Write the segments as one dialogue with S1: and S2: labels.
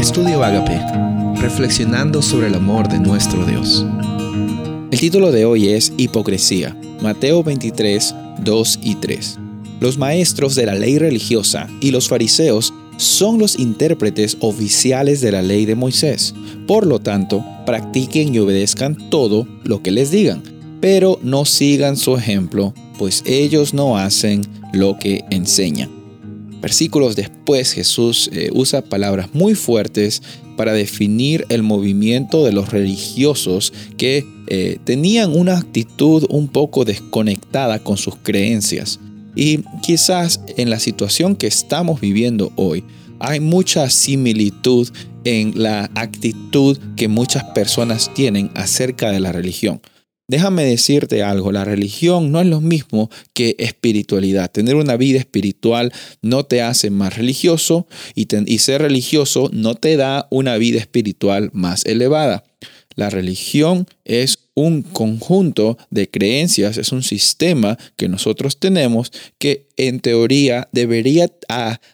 S1: Estudio Agape, reflexionando sobre el amor de nuestro Dios. El título de hoy es Hipocresía, Mateo 23, 2 y 3. Los maestros de la ley religiosa y los fariseos son los intérpretes oficiales de la ley de Moisés. Por lo tanto, practiquen y obedezcan todo lo que les digan, pero no sigan su ejemplo, pues ellos no hacen lo que enseñan. Versículos después Jesús eh, usa palabras muy fuertes para definir el movimiento de los religiosos que eh, tenían una actitud un poco desconectada con sus creencias. Y quizás en la situación que estamos viviendo hoy hay mucha similitud en la actitud que muchas personas tienen acerca de la religión. Déjame decirte algo, la religión no es lo mismo que espiritualidad. Tener una vida espiritual no te hace más religioso y, ser religioso no te da una vida espiritual más elevada. La religión es un conjunto de creencias, es un sistema que nosotros tenemos que en teoría debería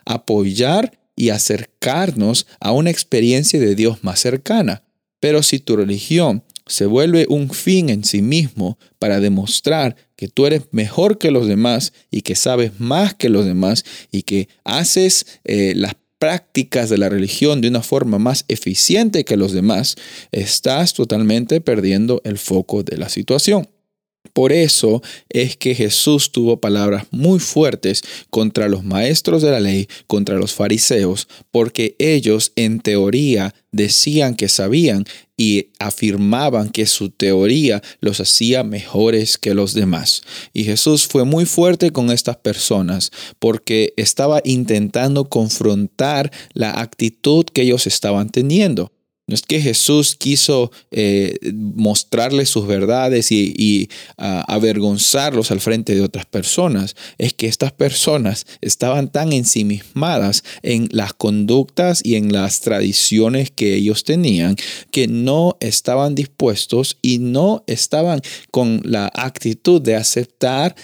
S1: apoyar y acercarnos a una experiencia de Dios más cercana. Pero si tu religión se vuelve un fin en sí mismo para demostrar que tú eres mejor que los demás y que sabes más que los demás y que haces eh, las prácticas de la religión de una forma más eficiente que los demás, estás totalmente perdiendo el foco de la situación. Por eso es que Jesús tuvo palabras muy fuertes contra los maestros de la ley, contra los fariseos, porque ellos en teoría decían que sabían y afirmaban que su teoría los hacía mejores que los demás. Y Jesús fue muy fuerte con estas personas porque estaba intentando confrontar la actitud que ellos estaban teniendo. No es que Jesús quiso eh, mostrarles sus verdades y, avergonzarlos al frente de otras personas. Es que estas personas estaban tan ensimismadas en las conductas y en las tradiciones que ellos tenían que no estaban dispuestos y no estaban con la actitud de aceptar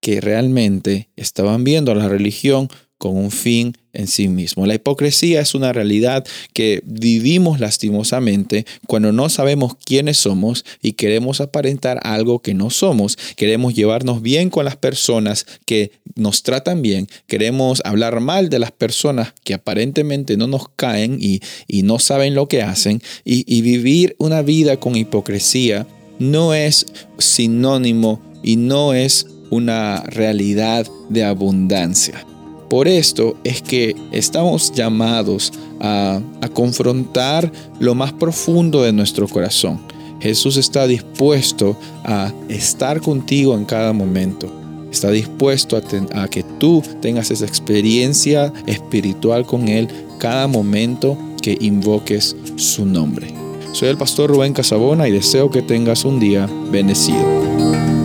S1: que realmente estaban viendo la religión con un fin en sí mismo. La hipocresía es una realidad que vivimos lastimosamente cuando no sabemos quiénes somos y queremos aparentar algo que no somos. Queremos llevarnos bien con las personas que nos tratan bien. Queremos hablar mal de las personas que aparentemente no nos caen y, no saben lo que hacen. y vivir una vida con hipocresía no es sinónimo y no es una realidad de abundancia. Por esto es que estamos llamados a, confrontar lo más profundo de nuestro corazón. Jesús está dispuesto a estar contigo en cada momento. Está dispuesto a, a, que tú tengas esa experiencia espiritual con Él cada momento que invoques su nombre. Soy el pastor Rubén Casabona y deseo que tengas un día bendecido.